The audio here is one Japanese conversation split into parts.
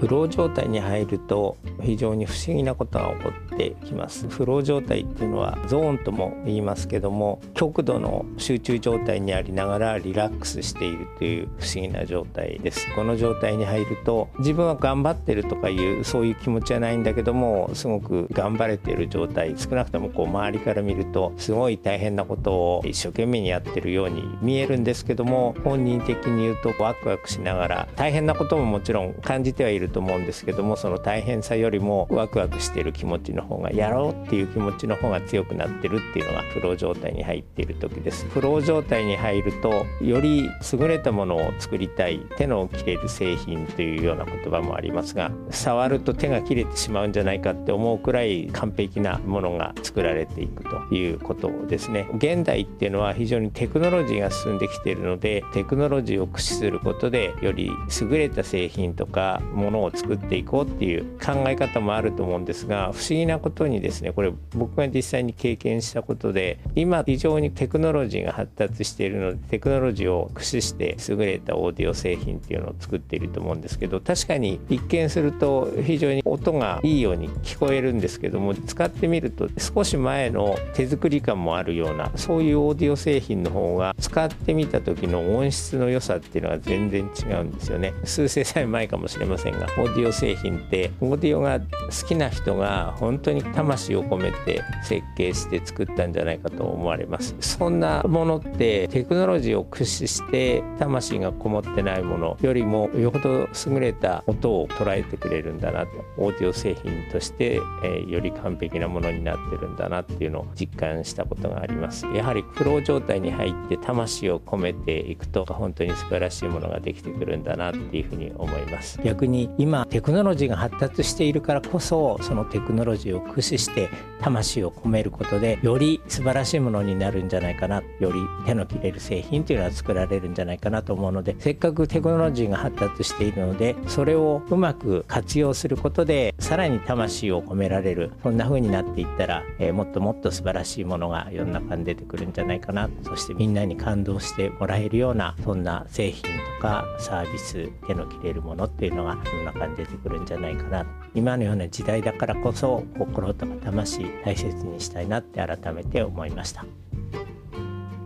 フロー状態に入ると非常に不思議なことが起こってきます。フロー状態っていうのはゾーンとも言いますけども極度の集中状態にありながらリラックスしているという不思議な状態です。この状態に入ると自分は頑張ってるとかいうそういう気持ちはないんだけどもすごく頑張れている状態。少なくともこう周りから見るとすごい大変なことを一生懸命にやってるように見えるんですけども本人的に言うとワクワクしながら大変なことももちろん感じてはいると思うんですけどもその大変さよりもワクワクしてる気持ちの方がやろうっていう気持ちの方が強くなってるっていうのがフロー状態に入っている時ですフロー状態に入るとより優れたものを作りたい手の切れる製品というような言葉もありますが触ると手が切れてしまうんじゃないかって思うくらい完璧なものが作られていくということですね。現代っていうのは非常にテクノロジーが進んできているのでテクノロジーを駆使することでより優れた製品とかものを作っていこうっていう考え方もあると思うんですが不思議なことにですねこれ僕が実際に経験したことで今非常にテクノロジーが発達しているのでテクノロジーを駆使して優れたオーディオ製品っていうのを作っていると思うんですけど確かに一見すると非常に音がいいように聞こえるんですけども使ってみると少し前の手作り感もあるようなそういうオーディオ製品の方が使ってみた時の音質の良さっていうのが全然違うんですよね。数世代前かもしれませんが。オーディオ製品ってオーディオが好きな人が本当に魂を込めて設計して作ったんじゃないかと思われます。そんなものってテクノロジーを駆使して魂がこもってないものよりもよほど優れた音を捉えてくれるんだなとオーディオ製品として、えー、より完璧なものになってるんだなっていうのを実感したことがあります。やはりフロー状態に入って魂を込めていくと本当に素晴らしいものができてくるんだなっていうふうに思います。逆に今テクノロジーが発達しているからこそそのテクノロジーを駆使して魂を込めることでより素晴らしいものになるんじゃないかなより手の切れる製品というのは作られるんじゃないかなと思うのでせっかくテクノロジーが発達しているのでそれをうまく活用することでさらに魂を込められるそんな風になっていったら、えー、もっともっと素晴らしいものが世の中に出てくるんじゃないかな。そしてみんなに感動してもらえるようなそんな製品とかサービス手の切れるものっていうのが世の中に出てくるんじゃないかな。今のような時代だからこそ心とか魂大切にしたいなって改めて思いました。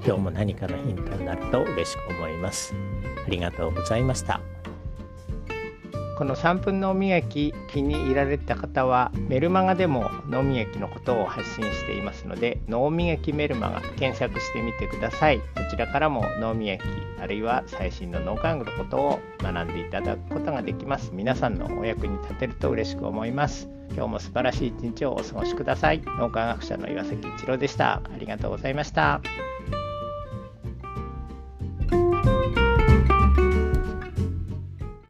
今日も何かのヒントになると嬉しく思います。ありがとうございました。この3分脳磨き気に入られた方はメルマガでも脳磨きのことを発信していますので脳磨きメルマガ検索してみてください。こちらからも脳磨きあるいは最新の脳科学のことを学んでいただくことができます。皆さんのお役に立てると嬉しく思います。今日も素晴らしい一日をお過ごしください。脳科学者の岩崎一郎でした。ありがとうございました。